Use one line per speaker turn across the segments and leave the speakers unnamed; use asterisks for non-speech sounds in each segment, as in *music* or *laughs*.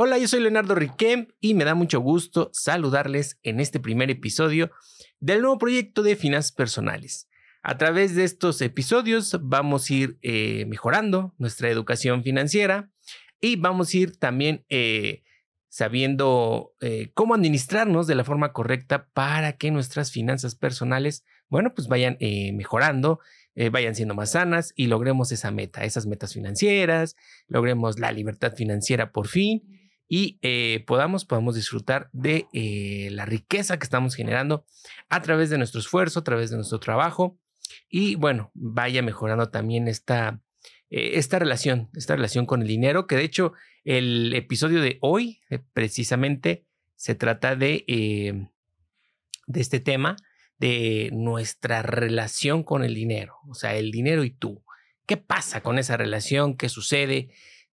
Hola, yo soy Leonardo Riquem y me da mucho gusto saludarles en este primer episodio del nuevo proyecto de finanzas personales. A través de estos episodios vamos a ir eh, mejorando nuestra educación financiera y vamos a ir también eh, sabiendo eh, cómo administrarnos de la forma correcta para que nuestras finanzas personales, bueno, pues vayan mejorando, vayan siendo más sanas y logremos esa meta, esas metas financieras, logremos la libertad financiera por fin y eh, podamos, podamos disfrutar de eh, la riqueza que estamos generando a través de nuestro esfuerzo, a través de nuestro trabajo y bueno, vaya mejorando también esta, eh, esta relación, esta relación con el dinero, que de hecho el episodio de hoy precisamente se trata de, de este tema, de nuestra relación con el dinero, o sea, el dinero y tú. ¿Qué pasa con esa relación? ¿Qué sucede?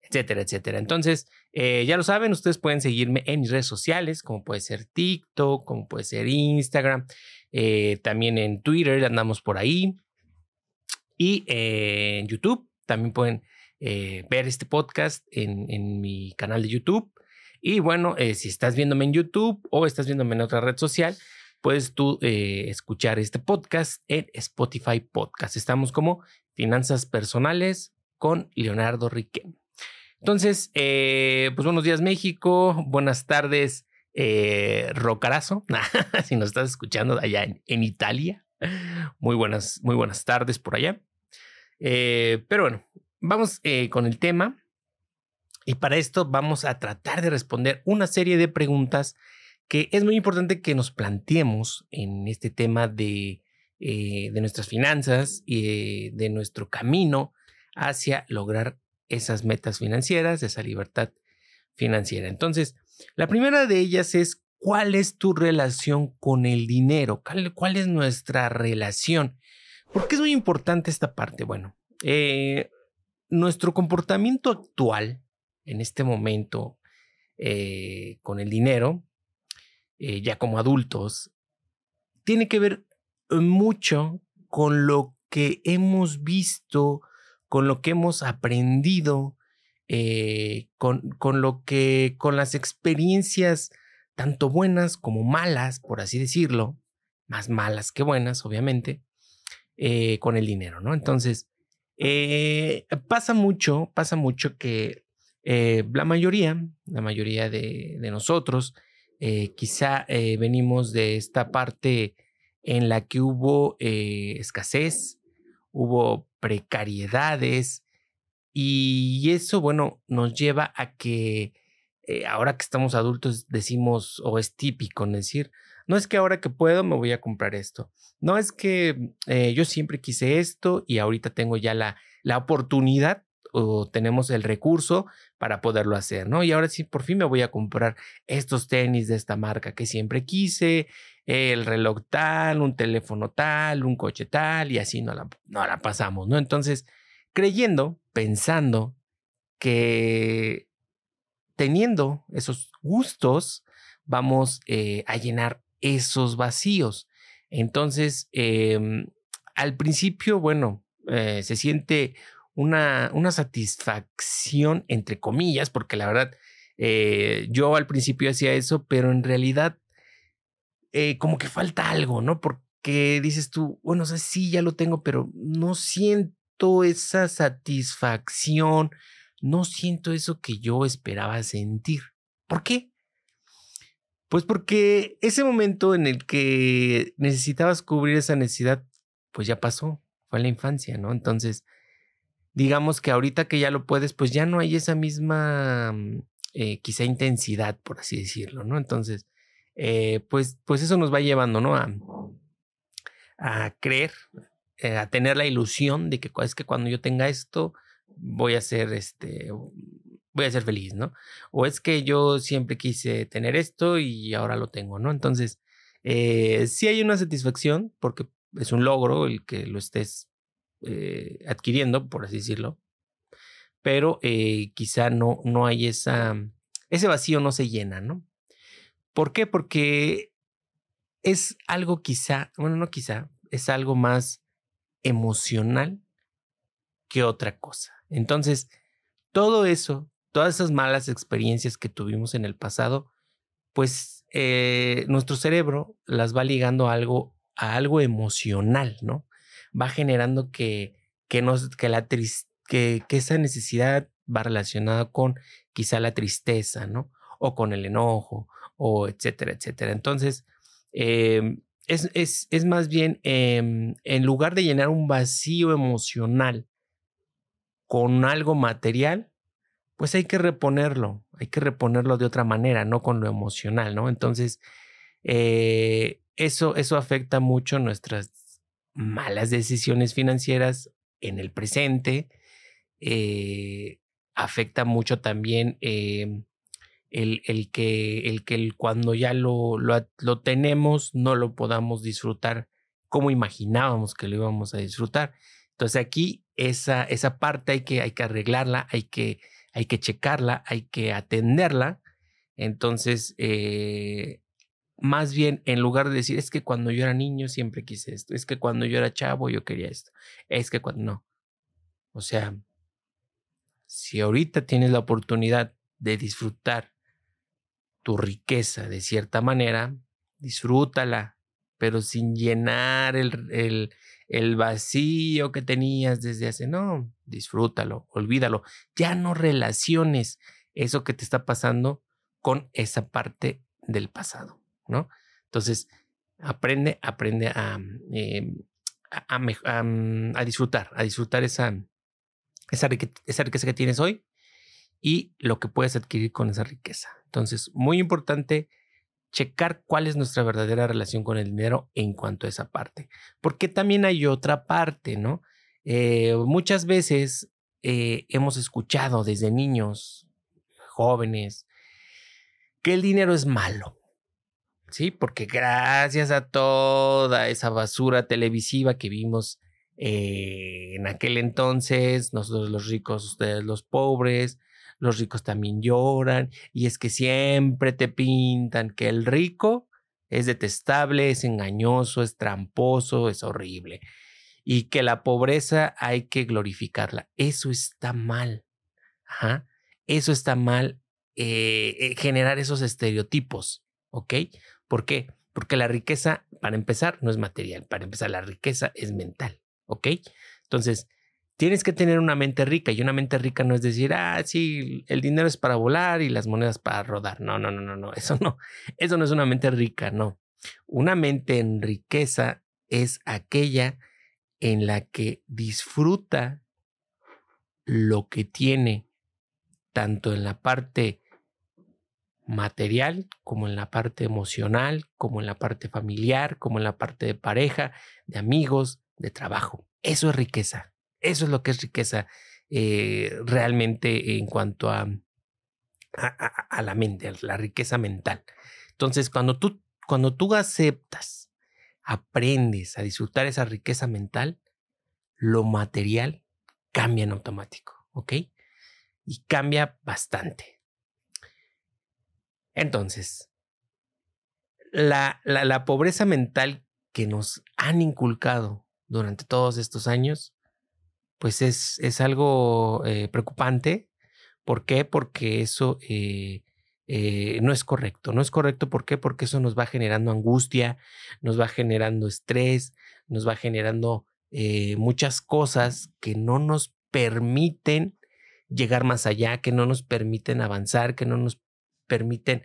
Etcétera, etcétera. Entonces, eh, ya lo saben, ustedes pueden seguirme en mis redes sociales, como puede ser TikTok, como puede ser Instagram, eh, también en Twitter andamos por ahí y eh, en YouTube también pueden ver este podcast en, en, mi canal de YouTube. Y bueno, si estás viéndome en YouTube o estás viéndome en otra red social, puedes tú escuchar este podcast en Spotify Podcast. Estamos como Finanzas Personales con Leonardo Riquelme. Entonces, eh, pues buenos días México, buenas tardes eh, Rocarazo, *laughs* si nos estás escuchando allá en, Italia. Muy buenas, muy buenas tardes por allá. Eh, pero bueno, vamos con el tema. Y para esto vamos a tratar de responder una serie de preguntas que es muy importante que nos planteemos en este tema de, de nuestras finanzas y de nuestro camino hacia lograr esas metas financieras, esa libertad financiera. Entonces, la primera de ellas es cuál es tu relación con el dinero, cuál, es nuestra relación. ¿Por qué es muy importante esta parte? Bueno, eh, nuestro comportamiento actual en este momento eh, con el dinero, eh, ya como adultos, tiene que ver mucho con lo que hemos visto con lo que hemos aprendido, eh, con, con, lo que, con las experiencias tanto buenas como malas, por así decirlo, más malas que buenas, obviamente, eh, con el dinero, ¿no? Entonces, eh, pasa mucho, pasa mucho que la mayoría, la mayoría de, de nosotros, quizá venimos de esta parte en la que hubo escasez, hubo precariedades y eso, bueno, nos lleva a que eh, ahora que estamos adultos decimos, o es típico decir, no es que ahora que puedo me voy a comprar esto, no es que eh, yo siempre quise esto y ahorita tengo ya la, la oportunidad o tenemos el recurso para poderlo hacer, ¿no? Y ahora sí, por fin me voy a comprar estos tenis de esta marca que siempre quise, el reloj tal, un teléfono tal, un coche tal, y así no la, no la pasamos, ¿no? Entonces, creyendo, pensando que teniendo esos gustos, vamos eh, a llenar esos vacíos. Entonces, em, al principio, bueno, eh, se siente una, una satisfacción, entre comillas, porque la verdad, eh, yo al principio hacía eso, pero en realidad eh, como que falta algo, ¿no? Porque dices tú, bueno, o sea, sí, ya lo tengo, pero no siento esa satisfacción, no siento eso que yo esperaba sentir. ¿Por qué? Pues porque ese momento en el que necesitabas cubrir esa necesidad, pues ya pasó, fue en la infancia, ¿no? Entonces, digamos que ahorita que ya lo puedes, pues ya no hay esa misma, mm, eh, quizá intensidad, por así decirlo, ¿no? Entonces, eh, pues, pues eso nos va llevando, ¿no? A, a creer, eh, a tener la ilusión de que es que cuando yo tenga esto, voy a ser, este, voy a ser feliz, ¿no? O es que yo siempre quise tener esto y ahora lo tengo, ¿no? Entonces, sí hay una satisfacción porque es un logro el que lo estés eh, adquiriendo, por así decirlo, pero eh, quizá no, no hay esa, ese vacío no se llena, ¿no? ¿Por qué? Porque es algo quizá, bueno, no quizá, es algo más emocional que otra cosa. Entonces, todo eso, todas esas malas experiencias que tuvimos en el pasado, pues eh, nuestro cerebro las va ligando a algo, a algo emocional, ¿no? Va generando que, que, la que, que esa necesidad va relacionada con quizá la tristeza, ¿no? O con el enojo, o etcétera, etcétera. Entonces, em, es, es, es, más bien, em, en lugar de llenar un vacío emocional con algo material, pues hay que reponerlo, hay que reponerlo de otra manera, no con lo emocional, ¿no? Entonces, eh, eso, eso afecta mucho nuestras malas decisiones financieras en el presente, eh, afecta mucho también em, el, el, que, el que cuando ya lo, lo, lo, tenemos no lo podamos disfrutar como imaginábamos que lo íbamos a disfrutar. Entonces aquí esa, esa parte hay que, hay que arreglarla, hay que, hay que checarla, hay que atenderla. Entonces, eh, más bien, en lugar de decir, es que cuando yo era niño siempre quise esto, es que cuando yo era chavo yo quería esto, es que cuando no. O sea, si ahorita tienes la oportunidad de disfrutar tu riqueza de cierta manera, disfrútala, pero sin llenar el, el, el, vacío que tenías desde hace, no, disfrútalo, olvídalo, ya no relaciones eso que te está pasando con esa parte del pasado, ¿no? Entonces, aprende, aprende a, em, a, a, a, disfrutar, a disfrutar esa, esa, esa riqueza que tienes hoy y lo que puedes adquirir con esa riqueza. Entonces, muy importante checar cuál es nuestra verdadera relación con el dinero en cuanto a esa parte. Porque también hay otra parte, ¿no? Eh, muchas veces eh, hemos escuchado desde niños, jóvenes, que el dinero es malo. Sí, porque gracias a toda esa basura televisiva que vimos eh, en aquel entonces, nosotros los ricos, ustedes los pobres, los ricos también lloran, y es que siempre te pintan que el rico es detestable, es engañoso, es tramposo, es horrible, y que la pobreza hay que glorificarla. Eso está mal. Ajá. Eso está mal eh, eh, generar esos estereotipos, ¿ok? ¿Por qué? Porque la riqueza, para empezar, no es material, para empezar, la riqueza es mental. ¿ok? Entonces, tienes que tener una mente rica y una mente rica no es decir, ah, sí, el dinero es para volar y las monedas para rodar. No, no, no, no, no, eso no, *laughs* eso no es una mente rica, no. Una mente en riqueza es aquella en la que disfruta lo que tiene, tanto en la parte material, como en la parte emocional, como en la parte familiar, como en la parte de pareja, de amigos, de trabajo. Eso es riqueza. Eso es lo que es riqueza eh, realmente en cuanto a, a, a, la mente, la riqueza mental. Entonces, cuando tú, cuando tú aceptas, aprendes a disfrutar esa riqueza mental, lo material cambia en automático, ¿ok? Y cambia bastante. Entonces, la, la, la pobreza mental que nos han inculcado durante todos estos años, pues es, es algo eh, preocupante. ¿Por qué? Porque eso eh, eh, no es correcto. No es correcto, ¿por qué? Porque eso nos va generando angustia, nos va generando estrés, nos va generando muchas cosas que no nos permiten llegar más allá, que no nos permiten avanzar, que no nos permiten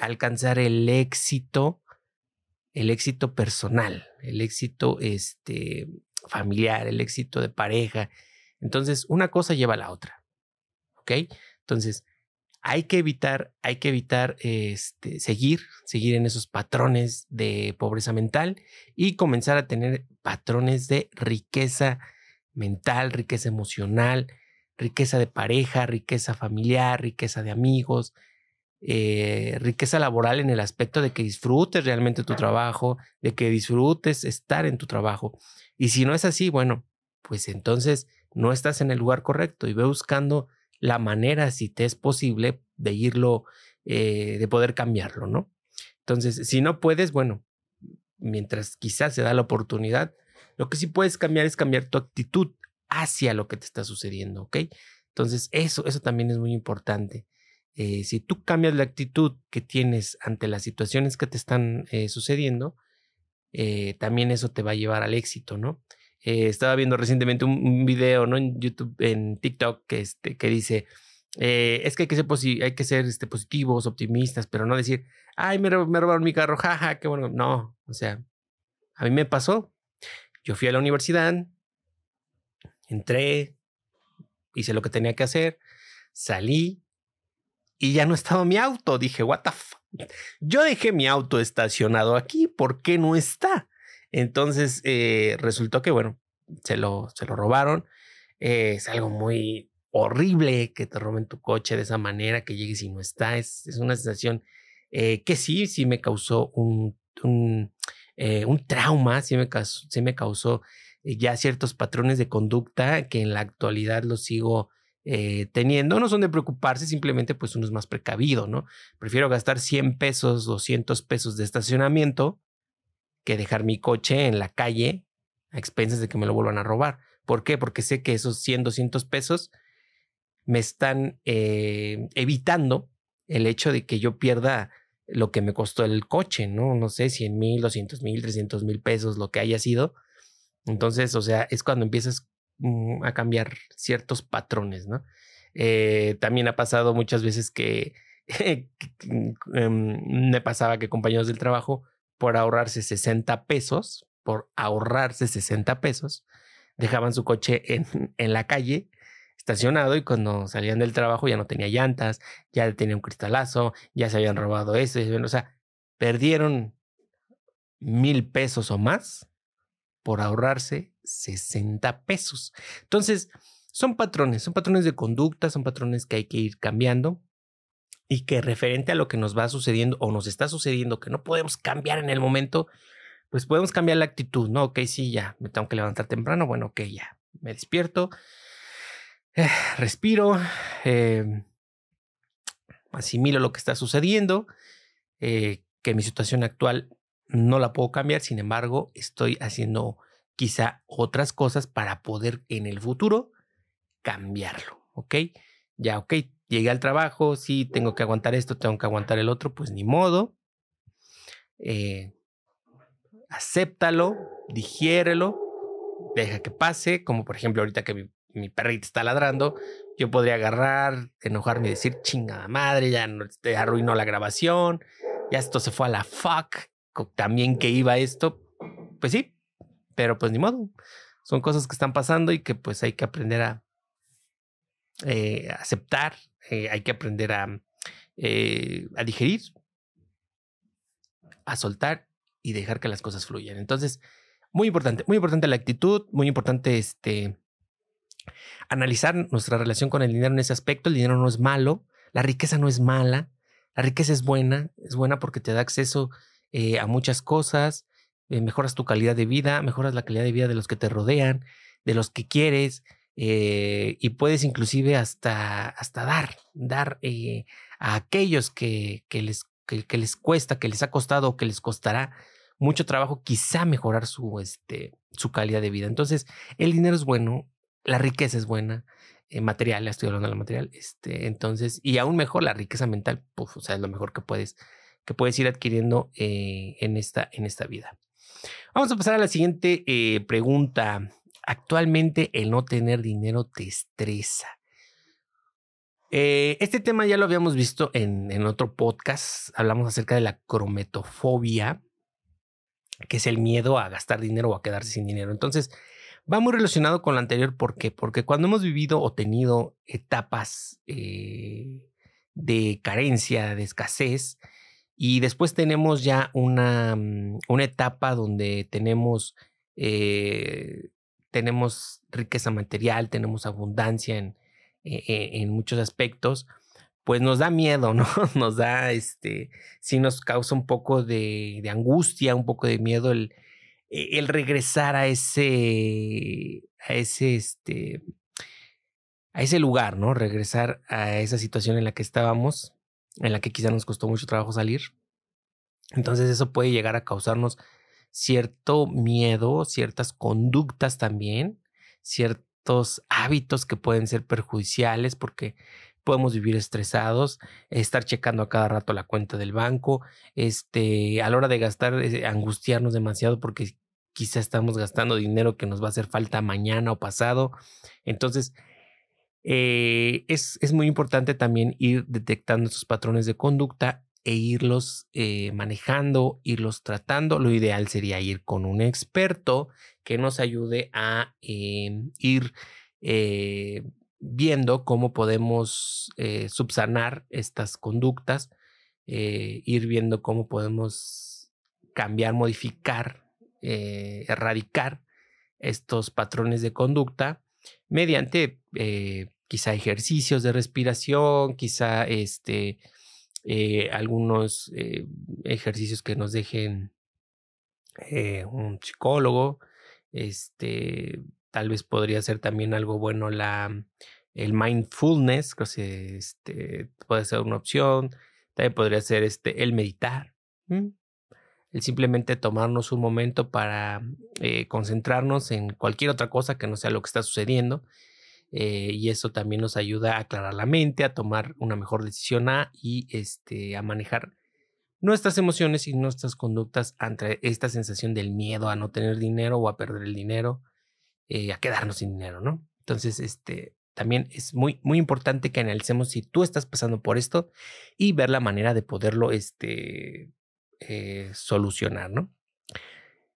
alcanzar el éxito el éxito personal, el éxito este, familiar, el éxito de pareja. Entonces, una cosa lleva a la otra. ¿Ok? Entonces, hay que evitar, hay que evitar este, seguir, seguir en esos patrones de pobreza mental y comenzar a tener patrones de riqueza mental, riqueza emocional, riqueza de pareja, riqueza familiar, riqueza de amigos, eh, riqueza laboral en el aspecto de que disfrutes realmente tu trabajo, de que disfrutes estar en tu trabajo. Y si no es así, bueno, pues entonces no estás en el lugar correcto y ve buscando la manera, si te es posible, de irlo, eh, de poder cambiarlo, ¿no? Entonces, si no puedes, bueno, mientras quizás se da la oportunidad, lo que sí puedes cambiar es cambiar tu actitud hacia lo que te está sucediendo, ¿ok? Entonces, eso, eso también es muy importante. Eh, si tú cambias la actitud que tienes ante las situaciones que te están eh, sucediendo, eh, también eso te va a llevar al éxito, ¿no? estaba viendo recientemente un, video, ¿no? En YouTube, en TikTok, que, este, dice, es que hay que ser, hay que ser este, positivos, optimistas, pero no decir, ay, me, me robaron mi carro, jaja, qué bueno. No, o sea, a mí me pasó. Yo fui a la universidad, entré, hice lo que tenía que hacer, salí, y ya no estaba mi auto. Dije, what the fuck. Yo dejé mi auto estacionado aquí, ¿por qué no está? Entonces eh, resultó que, bueno, se lo, se lo robaron. Eh, es algo muy horrible que te roben tu coche de esa manera, que llegues y no está. Es, es una sensación eh, que sí, sí me causó un, un, trauma, sí me causó, sí me causó ya ciertos patrones de conducta que en la actualidad los sigo eh, teniendo, no son de preocuparse, simplemente pues uno es más precavido, ¿no? Prefiero gastar 100 pesos, 200 pesos de estacionamiento que dejar mi coche en la calle a expensas de que me lo vuelvan a robar. ¿Por qué? Porque sé que esos 100, 200 pesos me están eh, evitando el hecho de que yo pierda lo que me costó el coche, ¿no? No sé, 100 mil, 200 mil, 300 mil pesos, lo que haya sido. Entonces, o sea, es cuando empiezas Mm, a cambiar ciertos patrones, ¿no? Eh, también ha pasado muchas veces que *laughs* em, me pasaba que compañeros del trabajo, por ahorrarse 60 pesos, por ahorrarse 60 pesos, dejaban su coche en, *laughs* en la calle estacionado y cuando salían del trabajo ya no tenía llantas, ya tenía un cristalazo, ya se habían robado eso, o sea, perdieron mil pesos o más por ahorrarse 60 pesos. Entonces, son patrones, son patrones de conducta, son patrones que hay que ir cambiando y que referente a lo que nos va sucediendo o nos está sucediendo, que no podemos cambiar en el momento, pues podemos cambiar la actitud, ¿no? Ok, sí, ya, me tengo que levantar temprano, bueno, ok, ya, me despierto, *sighs* respiro, eh, asimilo lo que está sucediendo, eh, que mi situación actual no la puedo cambiar, sin embargo, estoy haciendo quizá otras cosas para poder en el futuro cambiarlo, ¿ok? Ya, ok, llegué al trabajo, sí, tengo que aguantar esto, tengo que aguantar el otro, pues ni modo. Eh, acéptalo, digiérelo, deja que pase, como por ejemplo ahorita que mi, perrita está ladrando, yo podría agarrar, enojarme y decir, chingada madre, ya no, te arruinó la grabación, ya esto se fue a la fuck, también que iba esto, pues sí, pero pues ni modo. Son cosas que están pasando y que pues hay que aprender a eh, aceptar, eh, hay que aprender a, eh, a digerir, a soltar y dejar que las cosas fluyan. Entonces, muy importante, muy importante la actitud, muy importante este, analizar nuestra relación con el dinero en ese aspecto. El dinero no es malo, la riqueza no es mala, la riqueza es buena, es buena porque te da acceso a muchas cosas, eh, mejoras tu calidad de vida, mejoras la calidad de vida de los que te rodean, de los que quieres, eh, y puedes inclusive hasta, hasta dar, dar a aquellos que, que les, que, les cuesta, que les ha costado o que les costará mucho trabajo, quizá mejorar su, este, su calidad de vida. Entonces, el dinero es bueno, la riqueza es buena, material, estoy hablando de la material, este, entonces, y aún mejor la riqueza mental, o sea, es lo mejor que puedes que puedes ir adquiriendo eh, en, esta, en esta vida. Vamos a pasar a la siguiente eh, pregunta. Actualmente el no tener dinero te estresa. Eh, este tema ya lo habíamos visto en, en otro podcast. Hablamos acerca de la crometofobia, que es el miedo a gastar dinero o a quedarse sin dinero. Entonces, va muy relacionado con lo anterior. ¿Por qué? Porque cuando hemos vivido o tenido etapas de carencia, de escasez, y después tenemos ya una, mm, una etapa donde tenemos, eh, tenemos riqueza material, tenemos abundancia en, e, e, en, muchos aspectos, pues nos da miedo, ¿no? *laughs* Nos da, este, sí nos causa un poco de, de angustia, un poco de miedo el, e, el regresar a ese, a ese, este, a ese lugar, ¿no? Regresar a esa situación en la que estábamos en la que quizá nos costó mucho trabajo salir. Entonces eso puede llegar a causarnos cierto miedo, ciertas conductas también, estos hábitos que pueden ser perjudiciales porque podemos vivir estresados, estar checando a cada rato la cuenta del banco, este, a la hora de gastar, eh, angustiarnos demasiado porque quizá estamos gastando dinero que nos va a hacer falta mañana o pasado. Entonces, eh, es, es, muy importante también ir detectando estos patrones de conducta e irlos eh, manejando, irlos tratando. Lo ideal sería ir con un experto que nos ayude a ir viendo cómo podemos eh, subsanar estas conductas, eh, ir viendo cómo podemos cambiar, modificar, eh, erradicar estos patrones de conducta mediante quizá ejercicios de respiración, quizá este, algunos ejercicios que nos dejen un psicólogo, este, Tal vez podría ser también algo bueno la, el mindfulness, que este, puede ser una opción. También podría ser este, el meditar. El simplemente tomarnos un momento para eh, concentrarnos en cualquier otra cosa que no sea lo que está sucediendo. Eh, y eso también nos ayuda a aclarar la mente, a tomar una mejor decisión y este, a manejar nuestras emociones y nuestras conductas ante esta sensación del miedo a no tener dinero o a perder el dinero eh, a quedarnos sin dinero, ¿no? Entonces, este, también es muy, muy importante que analicemos si tú estás pasando por esto y ver la manera de poderlo este, eh, solucionar, ¿no?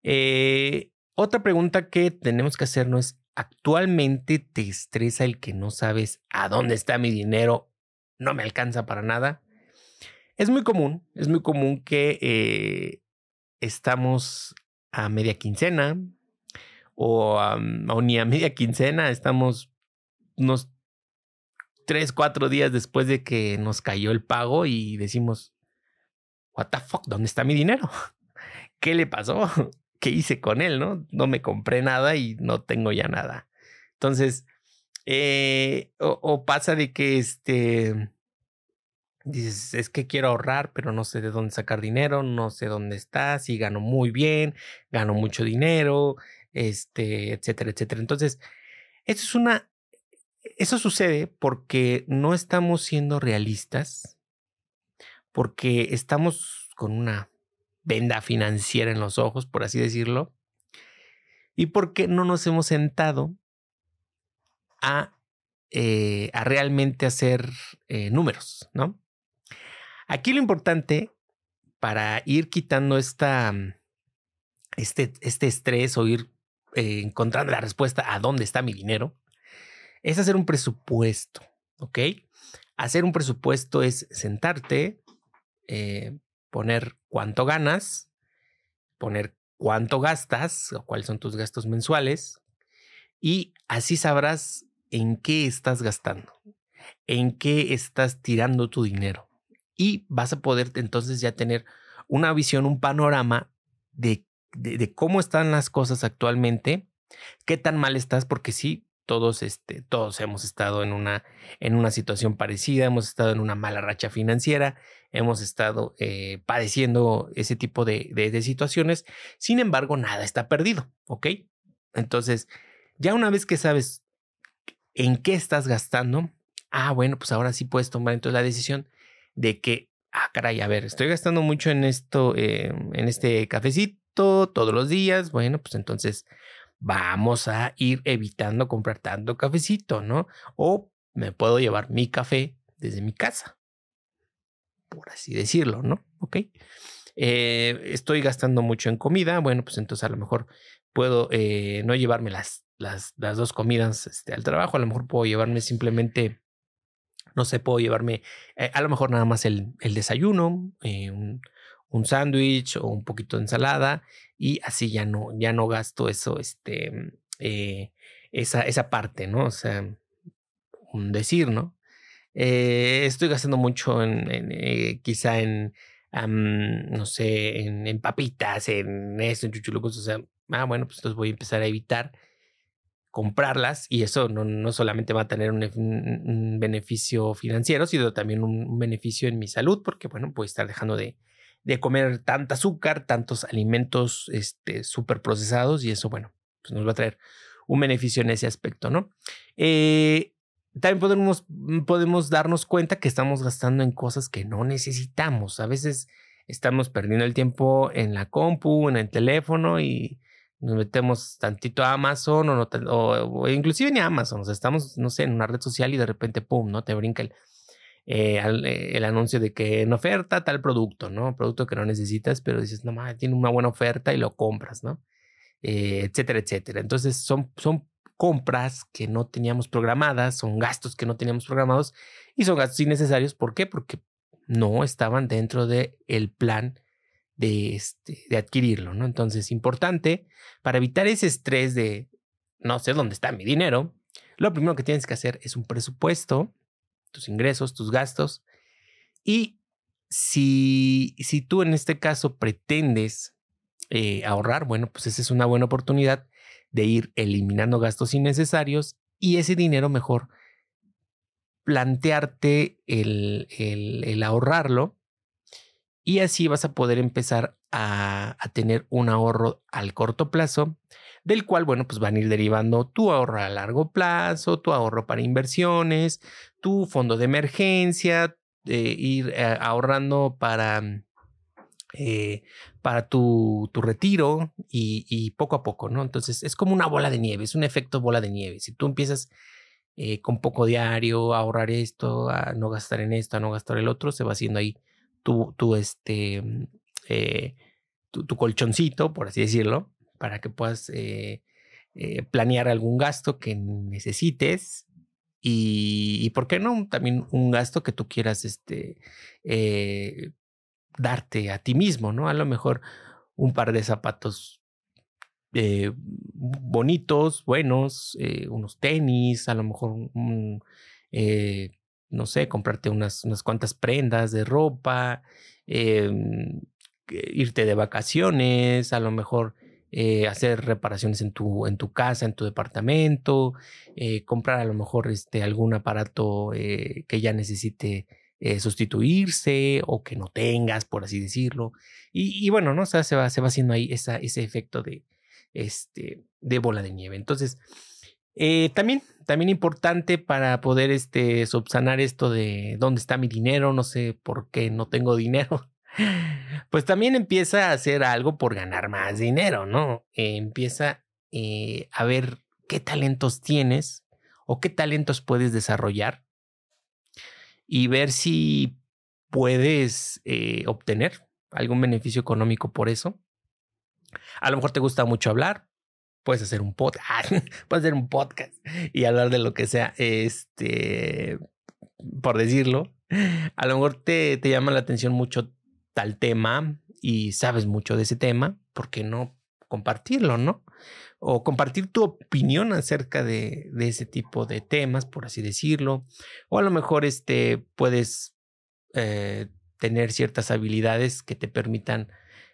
Eh, otra pregunta que tenemos que hacernos es, ¿actualmente te estresa el que no sabes a dónde está mi dinero? No me alcanza para nada. Es muy común, es muy común que estamos a media quincena, o, ni a media quincena, estamos unos tres, cuatro días después de que nos cayó el pago y decimos, what the fuck, ¿dónde está mi dinero? *laughs* ¿Qué le pasó? ¿Qué hice con él? No, no me compré nada y no tengo ya nada. Entonces, eh, o, pasa de que este dices, es que quiero ahorrar, pero no sé de dónde sacar dinero, no sé dónde está, si gano muy bien, gano mucho dinero, este, etcétera, etcétera. Entonces, eso es una, eso sucede porque no estamos siendo realistas, porque estamos con una venda financiera en los ojos, por así decirlo, y porque no nos hemos sentado a, eh, a realmente hacer eh, números, ¿no? Aquí lo importante para ir quitando esta, este, este estrés o ir eh, encontrando la respuesta a dónde está mi dinero, es hacer un presupuesto, ¿ok? Hacer un presupuesto es sentarte, poner cuánto ganas, poner cuánto gastas o cuáles son tus gastos mensuales y así sabrás en qué estás gastando, en qué estás tirando tu dinero. Y vas a poder entonces ya tener una visión, un panorama de de, cómo están las cosas actualmente, qué tan mal estás, porque sí, todos, este, todos hemos estado en una, en una situación parecida, hemos estado en una mala racha financiera, hemos estado eh, padeciendo ese tipo de, de, situaciones. Sin embargo, nada está perdido, ¿ok? Entonces, ya una vez que sabes en qué estás gastando, ah, bueno, pues ahora sí puedes tomar entonces la decisión de que, ah, caray, a ver, estoy gastando mucho en esto, eh, en este cafecito todos los días, bueno, pues entonces vamos a ir evitando comprar tanto cafecito, ¿no? O me puedo llevar mi café desde mi casa, por así decirlo, ¿no? Ok. Eh, estoy gastando mucho en comida, bueno, pues entonces a lo mejor puedo eh, no llevarme las, las, las dos comidas este, al trabajo, a lo mejor puedo llevarme simplemente, no sé, puedo llevarme eh, a lo mejor nada más el, el desayuno, un, un sándwich o un poquito de ensalada y así ya no, ya no gasto eso, este, eh, esa, esa parte, ¿no? O sea, un decir, ¿no? Eh, estoy gastando mucho en, eh, quizá en, no sé, en, papitas, en esto, en chuchulucos, o sea, ah, bueno, pues entonces voy a empezar a evitar comprarlas y eso no, no solamente va a tener un, un, beneficio financiero, sino también un, beneficio en mi salud, porque bueno, voy a estar dejando de, de comer tanta azúcar, tantos alimentos este, súper procesados y eso, bueno, pues nos va a traer un beneficio en ese aspecto, ¿no? Eh, también podemos, podemos darnos cuenta que estamos gastando en cosas que no necesitamos. A veces estamos perdiendo el tiempo en la compu, en el teléfono y nos metemos tantito a Amazon o, o, inclusive ni a Amazon. O sea, estamos, no sé, en una red social y de repente, pum, ¿no? Te brinca el, eh, eh, el anuncio de que en oferta tal producto, ¿no? Producto que no necesitas, pero dices, no mames, tiene una buena oferta y lo compras, ¿no? Eh, etcétera, etcétera. Entonces son, son compras que no teníamos programadas, son gastos que no teníamos programados y son gastos innecesarios. ¿Por qué? Porque no estaban dentro del el plan de, este, de adquirirlo, ¿no? Entonces, importante para evitar ese estrés de no sé dónde está mi dinero, lo primero que tienes que hacer es un presupuesto tus ingresos, tus gastos. Y si, si tú en este caso pretendes eh, ahorrar, bueno, pues esa es una buena oportunidad de ir eliminando gastos innecesarios y ese dinero mejor plantearte el, el, ahorrarlo y así vas a poder empezar a, a, tener un ahorro al corto plazo, del cual, bueno, pues van a ir derivando tu ahorro a largo plazo, tu ahorro para inversiones, tu fondo de emergencia, eh, ir eh, ahorrando para, mm, eh, para tu, tu retiro y, poco a poco, ¿no? Entonces es como una bola de nieve, es un efecto bola de nieve. Si tú empiezas con poco diario a ahorrar esto, a no gastar en esto, a no gastar el otro, se va haciendo ahí tu, tu, este, mm, tu, tu colchoncito, por así decirlo, para que puedas planear algún gasto que necesites y, ¿por qué no? También un gasto que tú quieras este, eh, darte a ti mismo, ¿no? A lo mejor un par de zapatos eh, bonitos, buenos, eh, unos tenis, a lo mejor un, no sé, comprarte unas, unas cuantas prendas de ropa, em, irte de vacaciones, a lo mejor eh, hacer reparaciones en tu, en tu casa, en tu departamento, eh, comprar a lo mejor este, algún aparato eh, que ya necesite sustituirse o que no tengas, por así decirlo. Y, bueno, ¿no? Se va, se va haciendo ahí ese efecto de, este, de bola de nieve. Entonces, también, también importante para poder este, subsanar esto de dónde está mi dinero, no sé por qué no tengo dinero pues también empieza a hacer algo por ganar más dinero, ¿no? empieza eh, a ver qué talentos tienes o qué talentos puedes desarrollar y ver si puedes eh, obtener algún beneficio económico por eso. A lo mejor te gusta mucho hablar, puedes hacer un podcast, *laughs* puedes hacer un podcast y hablar de lo que sea, este, por decirlo. A lo mejor te, te llama la atención mucho tal tema y sabes mucho de ese tema, ¿por qué no compartirlo, no? O compartir tu opinión acerca de, ese tipo de temas, por así decirlo. O a lo mejor este, puedes eh, tener ciertas habilidades que te permitan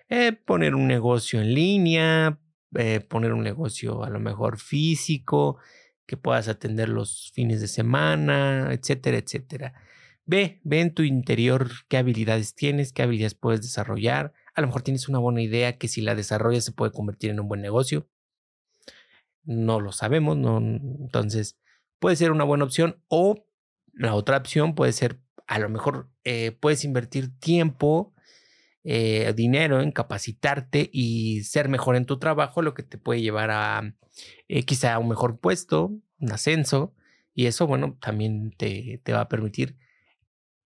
eh, poner un negocio en línea, eh, poner un negocio a lo mejor físico, que puedas atender los fines de semana, etcétera, etcétera. Ve, ve en tu interior qué habilidades tienes, qué habilidades puedes desarrollar. A lo mejor tienes una buena idea que si la desarrollas se puede convertir en un buen negocio. No lo sabemos, no, entonces puede ser una buena opción o la otra opción puede ser, a lo mejor eh, puedes invertir tiempo, eh, dinero en capacitarte y ser mejor en tu trabajo, lo que te puede llevar a eh, quizá a un mejor puesto, un ascenso, y eso, bueno, también te, te va a permitir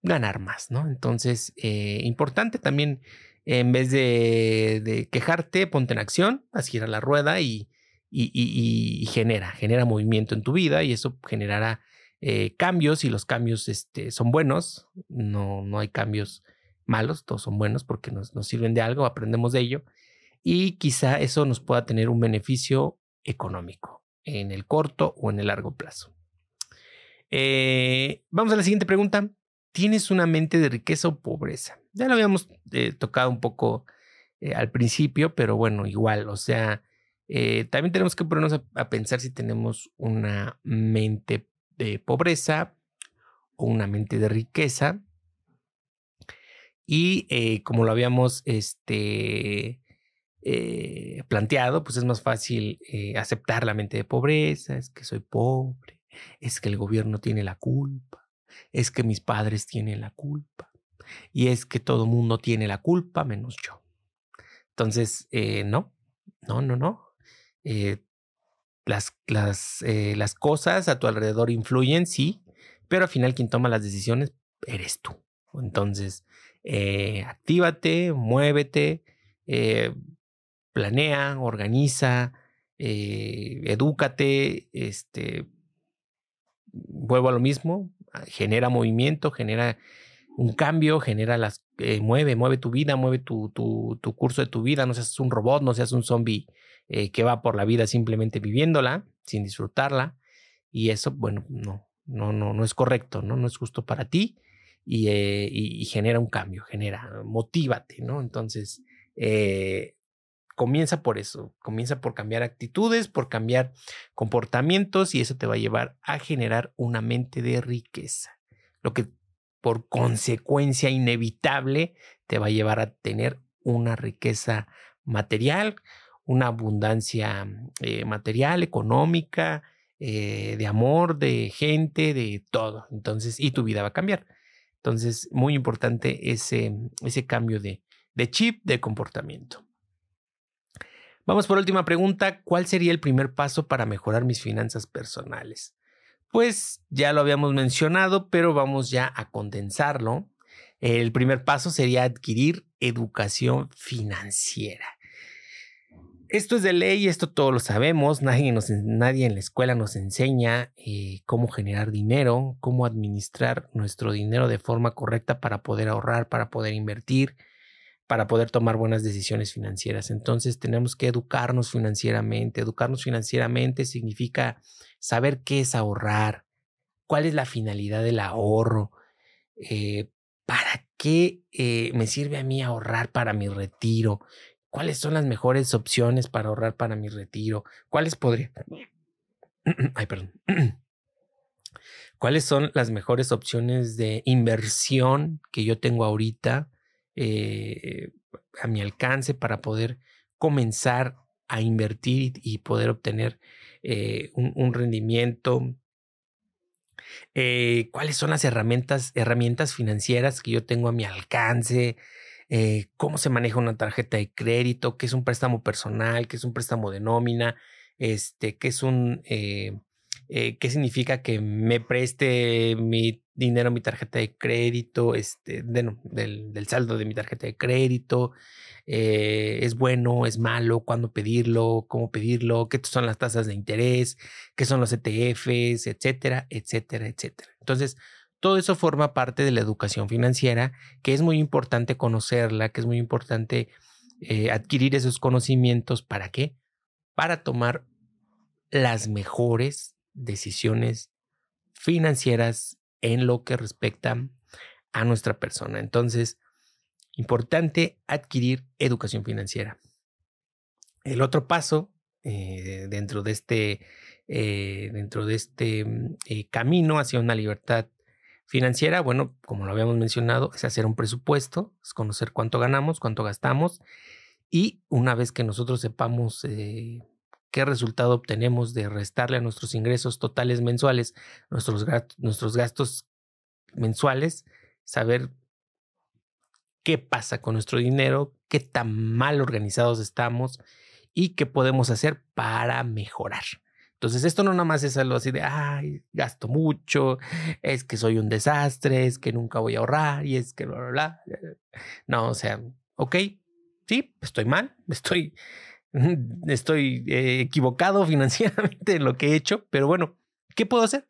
ganar más, ¿no? Entonces, eh, importante también, en vez de, quejarte, ponte en acción, haz girar la rueda y, genera, genera movimiento en tu vida y eso generará eh, cambios y los cambios este, son buenos, no, no hay cambios malos, todos son buenos porque nos, nos sirven de algo, aprendemos de ello y quizá eso nos pueda tener un beneficio económico en el corto o en el largo plazo. Eh, vamos a la siguiente pregunta tienes una mente de riqueza o pobreza. Ya lo habíamos eh, tocado un poco eh, al principio, pero bueno, igual, o sea, eh, también tenemos que ponernos a, pensar si tenemos una mente de pobreza o una mente de riqueza. Y como lo habíamos este, planteado, pues es más fácil aceptar la mente de pobreza, es que soy pobre, es que el gobierno tiene la culpa, es que mis padres tienen la culpa y es que todo mundo tiene la culpa menos yo. Entonces, eh, no, no, no, no. las, las, las cosas a tu alrededor influyen, sí, pero al final quien toma las decisiones eres tú. Entonces, actívate, muévete, planea, organiza, eh, edúcate, este, vuelvo a lo mismo, genera movimiento, genera un cambio, genera las, eh, mueve, mueve tu vida, mueve tu, tu, curso de tu vida, no seas un robot, no seas un zombie eh, que va por la vida simplemente viviéndola, sin disfrutarla, y eso, bueno, no, no, no, no es correcto, ¿no? No es justo para ti y, y, genera un cambio, genera, motívate, ¿no? Entonces, comienza por eso, comienza por cambiar actitudes, por cambiar comportamientos y eso te va a llevar a generar una mente de riqueza, lo que por consecuencia inevitable te va a llevar a tener una riqueza material, una abundancia eh, material, económica, eh, de amor, de gente, de todo. Entonces, y tu vida va a cambiar. Entonces, muy importante ese, ese cambio de, de chip de comportamiento. Vamos por última pregunta. ¿Cuál sería el primer paso para mejorar mis finanzas personales? Pues ya lo habíamos mencionado, pero vamos ya a condensarlo. El primer paso sería adquirir educación financiera. Esto es de ley, esto todos lo sabemos, nadie, nadie en la escuela nos enseña eh, cómo generar dinero, cómo administrar nuestro dinero de forma correcta para poder ahorrar, para poder invertir, para poder tomar buenas decisiones financieras. Entonces tenemos que educarnos financieramente. Educarnos financieramente significa saber qué es ahorrar, cuál es la finalidad del ahorro, eh, para qué eh, me sirve a mí ahorrar para mi retiro, cuáles son las mejores opciones para ahorrar para mi retiro, cuáles podría... *clears throat* Ay, perdón. *clears throat* ¿Cuáles son las mejores opciones de inversión que yo tengo ahorita? Eh, a mi alcance para poder comenzar a invertir y poder obtener eh, un, rendimiento. Eh, ¿Cuáles son las herramientas, herramientas financieras que yo tengo a mi alcance? ¿Cómo se maneja una tarjeta de crédito? ¿Qué es un préstamo personal? ¿Qué es un préstamo de nómina? Este, ¿Qué es un... ¿Qué significa que me preste mi dinero a mi tarjeta de crédito, este, del, saldo de mi tarjeta de crédito, eh, es bueno, es malo, cuándo pedirlo, cómo pedirlo, qué son las tasas de interés, qué son los ETFs, etcétera, etcétera, etcétera. Entonces, todo eso forma parte de la educación financiera, que es muy importante conocerla, que es muy importante eh, adquirir esos conocimientos. ¿Para qué? Para tomar las mejores decisiones financieras en lo que respecta a nuestra persona. Entonces, importante adquirir educación financiera. El otro paso eh, dentro de este, eh, dentro de este mm, eh, camino hacia una libertad financiera, bueno, como lo habíamos mencionado, es hacer un presupuesto, es conocer cuánto ganamos, cuánto gastamos y una vez que nosotros sepamos qué resultado obtenemos de restarle a nuestros ingresos totales mensuales, nuestros, nuestros gastos mensuales, saber qué pasa con nuestro dinero, qué tan mal organizados estamos y qué podemos hacer para mejorar. Entonces, esto no nada más es algo así de, ay, gasto mucho, es que soy un desastre, es que nunca voy a ahorrar y es que bla, bla, bla. No, o sea, ok, sí, estoy mal, *laughs* estoy *laughs* estoy eh, equivocado financieramente en lo que he hecho, pero bueno, ¿qué puedo hacer?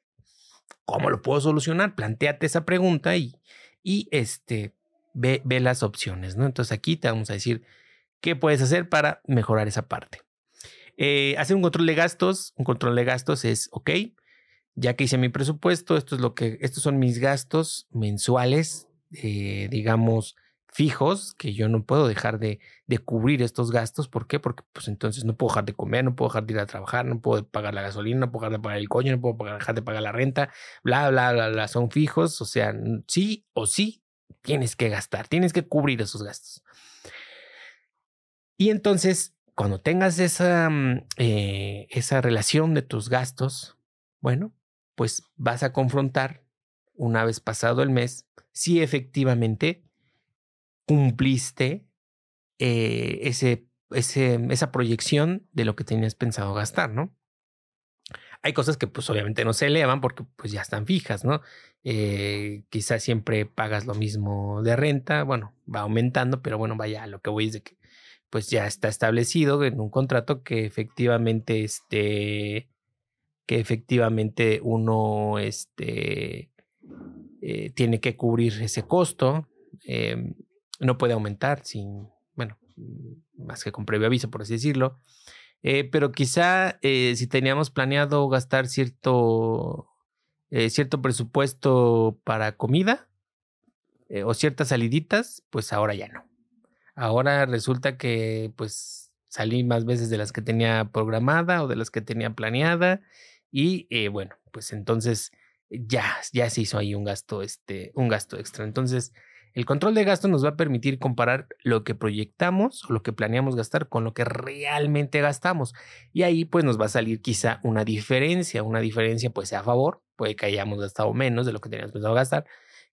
¿Cómo lo puedo solucionar? Plantéate esa pregunta y, y este, ve, ve las opciones, ¿no? Entonces aquí te vamos a decir qué puedes hacer para mejorar esa parte. Eh, hacer un control de gastos. Un control de gastos es, ok, ya que hice mi presupuesto, esto es lo que, estos son mis gastos mensuales, eh, digamos, fijos que yo no puedo dejar de, cubrir estos gastos. ¿Por qué? Porque pues entonces no puedo dejar de comer, no puedo dejar de ir a trabajar, no puedo pagar la gasolina, no puedo dejar de pagar el coño, no puedo dejar de pagar la renta, bla, bla, bla, bla, son fijos. O sea, sí o sí tienes que gastar, tienes que cubrir esos gastos. Y entonces, cuando tengas esa, mm, eh, esa relación de tus gastos, bueno, pues vas a confrontar una vez pasado el mes si efectivamente cumpliste eh, ese, ese, esa proyección de lo que tenías pensado gastar, ¿no? Hay cosas que pues obviamente no se elevan porque pues ya están fijas, ¿no? Eh, quizás siempre pagas lo mismo de renta, bueno, va aumentando, pero bueno, vaya, lo que voy es de que pues ya está establecido en un contrato que efectivamente este que efectivamente uno este eh, tiene que cubrir ese costo em, no puede aumentar sin bueno más que con previo aviso por así decirlo eh, pero quizá eh, si teníamos planeado gastar cierto cierto presupuesto para comida o ciertas saliditas pues ahora ya no Ahora resulta que pues salí más veces de las que tenía programada o de las que tenía planeada y eh, bueno, pues entonces ya, ya se hizo ahí un gasto, este, un gasto extra. Entonces, el control de gasto nos va a permitir comparar lo que proyectamos lo que planeamos gastar con lo que realmente gastamos. Y ahí pues nos va a salir quizá una diferencia, una diferencia pues sea a favor, puede que hayamos gastado menos de lo que teníamos pensado gastar,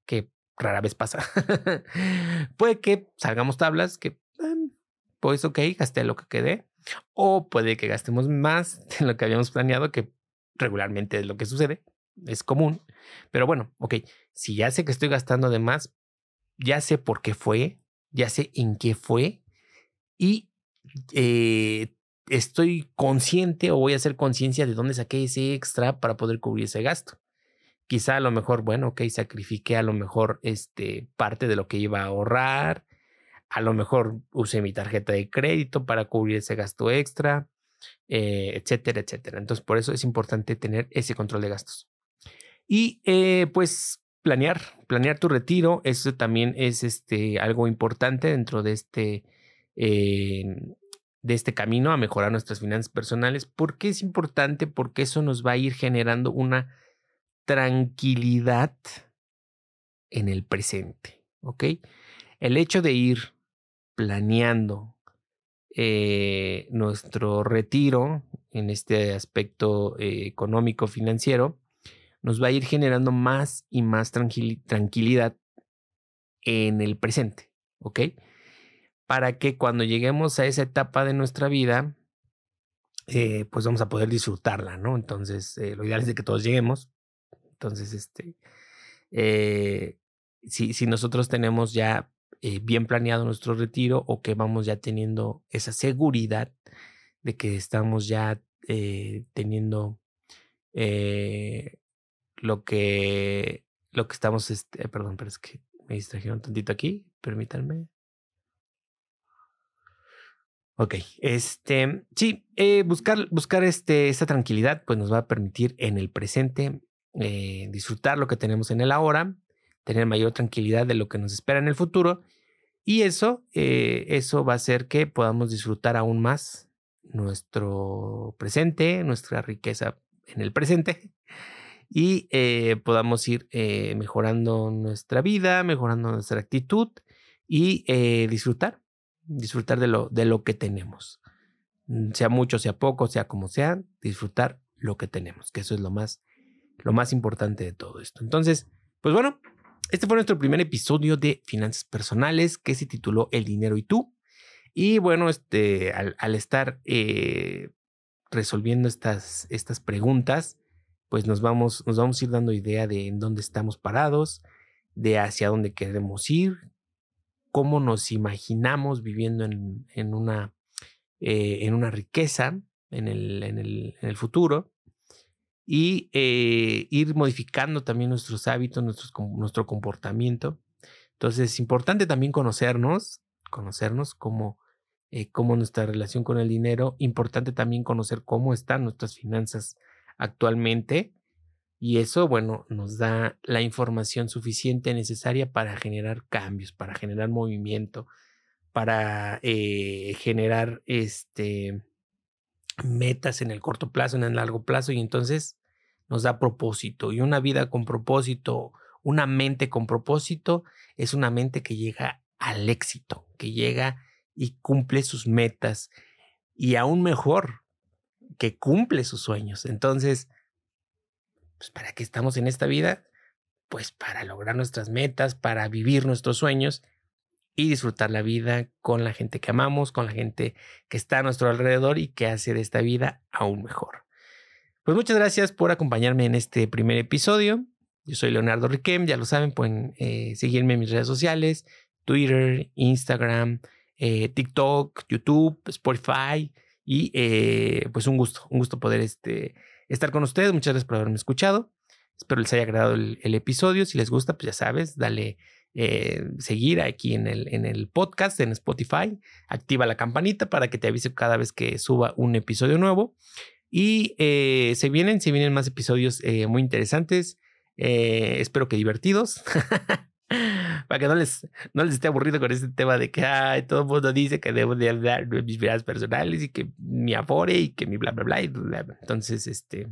que rara vez pasa. *laughs* puede que salgamos tablas que, em, pues ok, gasté lo que quedé. O puede que gastemos más de lo que habíamos planeado, que regularmente es lo que sucede, es común. Pero bueno, ok, si ya sé que estoy gastando de más, ya sé por qué fue, ya sé en qué fue y eh, estoy consciente o voy a hacer conciencia de dónde saqué ese extra para poder cubrir ese gasto quizá a lo mejor, bueno, ok, sacrifiqué a lo mejor este, parte de lo que iba a ahorrar, a lo mejor usé mi tarjeta de crédito para cubrir ese gasto extra, eh, etcétera, etcétera. Entonces, por eso es importante tener ese control de gastos. Y eh, pues planear, planear tu retiro, eso también es este, algo importante dentro de este, eh, de este camino a mejorar nuestras finanzas personales. ¿Por qué es importante? Porque eso nos va a ir generando una tranquilidad en el presente, ¿ok? El hecho de ir planeando eh, nuestro retiro en este aspecto eh, económico financiero nos va a ir generando más y más tranquilidad en el presente, ¿ok? Para que cuando lleguemos a esa etapa de nuestra vida, eh, pues vamos a poder disfrutarla, ¿no? Entonces, lo ideal es de que todos lleguemos, entonces, este, eh, si, si, nosotros tenemos ya eh, bien planeado nuestro retiro o que vamos ya teniendo esa seguridad de que estamos ya eh, teniendo lo que lo que estamos, este, perdón, pero es que me distrajeron tantito aquí, permítanme. Ok, este, sí, buscar, buscar este, esta tranquilidad, pues nos va a permitir en el presente eh, disfrutar lo que tenemos en el ahora, tener mayor tranquilidad de lo que nos espera en el futuro y eso, eh, eso va a hacer que podamos disfrutar aún más nuestro presente, nuestra riqueza en el presente y eh, podamos ir mejorando nuestra vida, mejorando nuestra actitud y disfrutar, disfrutar de lo, de lo que tenemos. Mm, sea mucho, sea poco, sea como sea, disfrutar lo que tenemos, que eso es lo más lo más importante de todo esto. Entonces, pues bueno, este fue nuestro primer episodio de Finanzas Personales que se tituló El dinero y tú. Y bueno, este, al, estar eh, resolviendo estas, estas preguntas, pues nos vamos, nos vamos a ir dando idea de en dónde estamos parados, de hacia dónde queremos ir, cómo nos imaginamos viviendo en, en una, eh, en una riqueza en el, en el, en el futuro y eh, ir modificando también nuestros hábitos, nuestros, nuestro comportamiento. Entonces es importante también conocernos, conocernos cómo, eh, cómo nuestra relación con el dinero, importante también conocer cómo están nuestras finanzas actualmente y eso, bueno, nos da la información suficiente necesaria para generar cambios, para generar movimiento, para eh, generar este, metas en el corto plazo, en el largo plazo y entonces nos da propósito y una vida con propósito, una mente con propósito es una mente que llega al éxito, que llega y cumple sus metas y aún mejor, que cumple sus sueños. Entonces, pues ¿para qué estamos en esta vida? Pues para lograr nuestras metas, para vivir nuestros sueños y disfrutar la vida con la gente que amamos, con la gente que está a nuestro alrededor y que hace de esta vida aún mejor. Pues muchas gracias por acompañarme en este primer episodio. Yo soy Leonardo Riquem, ya lo saben, pueden eh, seguirme en mis redes sociales, Twitter, Instagram, eh, TikTok, YouTube, Spotify y eh, pues un gusto, un gusto poder este, estar con ustedes. Muchas gracias por haberme escuchado. Espero les haya agradado el, episodio. Si les gusta, pues ya sabes, dale eh, seguir aquí en el, podcast, en Spotify. Activa la campanita para que te avise cada vez que suba un episodio nuevo. Y eh, se vienen, se vienen más episodios muy interesantes. espero que divertidos. *laughs* *laughs* para que no les, no les esté aburrido con este tema de que ay, todo el mundo dice que debo de hablar de mis vidas personales y que mi afore y que mi bla, bla, bla. bla. Entonces, este,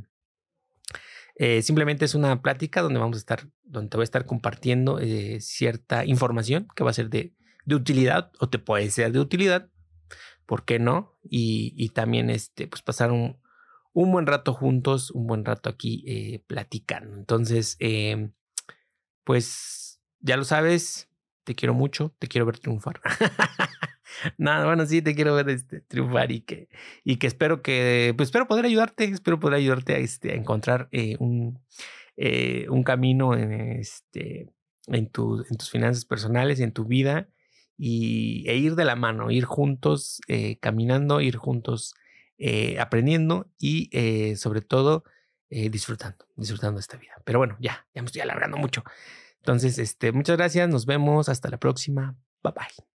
eh, simplemente es una plática donde vamos a estar, donde te voy a estar compartiendo eh, cierta información que va a ser de, de, utilidad o te puede ser de utilidad, ¿por qué no? Y, y también este, pues pasar un, un, buen rato juntos, un buen rato aquí eh, platicando. Entonces, em, pues ya lo sabes, te quiero mucho, te quiero ver triunfar. *laughs* Nada, bueno, sí, te quiero ver este, triunfar y que, y que espero que, pues espero poder ayudarte, espero poder ayudarte a, este, a encontrar eh, un, eh, un camino en, este, en, tu, en tus finanzas personales, en tu vida y, e ir de la mano, ir juntos eh, caminando, ir juntos aprendiendo y sobre todo disfrutando, disfrutando esta vida. Pero bueno, ya, ya me estoy alargando mucho. Entonces, este, muchas gracias, nos vemos, hasta la próxima, bye bye.